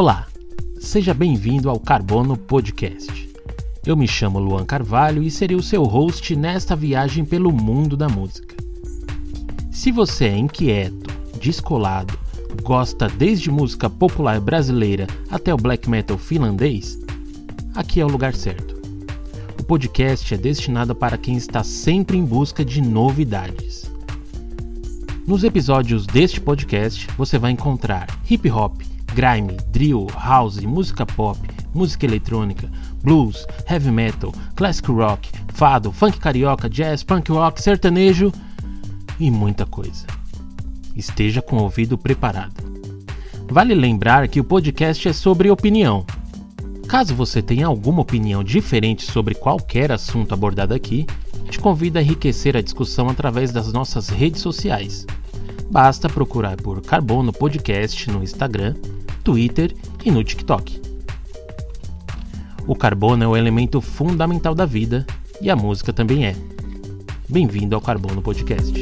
Olá, seja bem-vindo ao Carbono Podcast. Eu me chamo Luan Carvalho e serei o seu host nesta viagem pelo mundo da música. Se você é inquieto, descolado, gosta desde música popular brasileira até o black metal finlandês, aqui é o lugar certo. O podcast é destinado para quem está sempre em busca de novidades. Nos episódios deste podcast, você vai encontrar hip hop, grime, drill, house, música pop, música eletrônica, blues, heavy metal, classic rock, fado, funk carioca, jazz, punk rock, sertanejo e muita coisa. Esteja com o ouvido preparado. Vale lembrar que o podcast é sobre opinião. Caso você tenha alguma opinião diferente sobre qualquer assunto abordado aqui, te convido a enriquecer a discussão através das nossas redes sociais. Basta procurar por Carbono Podcast no Instagram Twitter e no TikTok. O carbono é um elemento fundamental da vida e a música também é. Bem-vindo ao Carbono Podcast.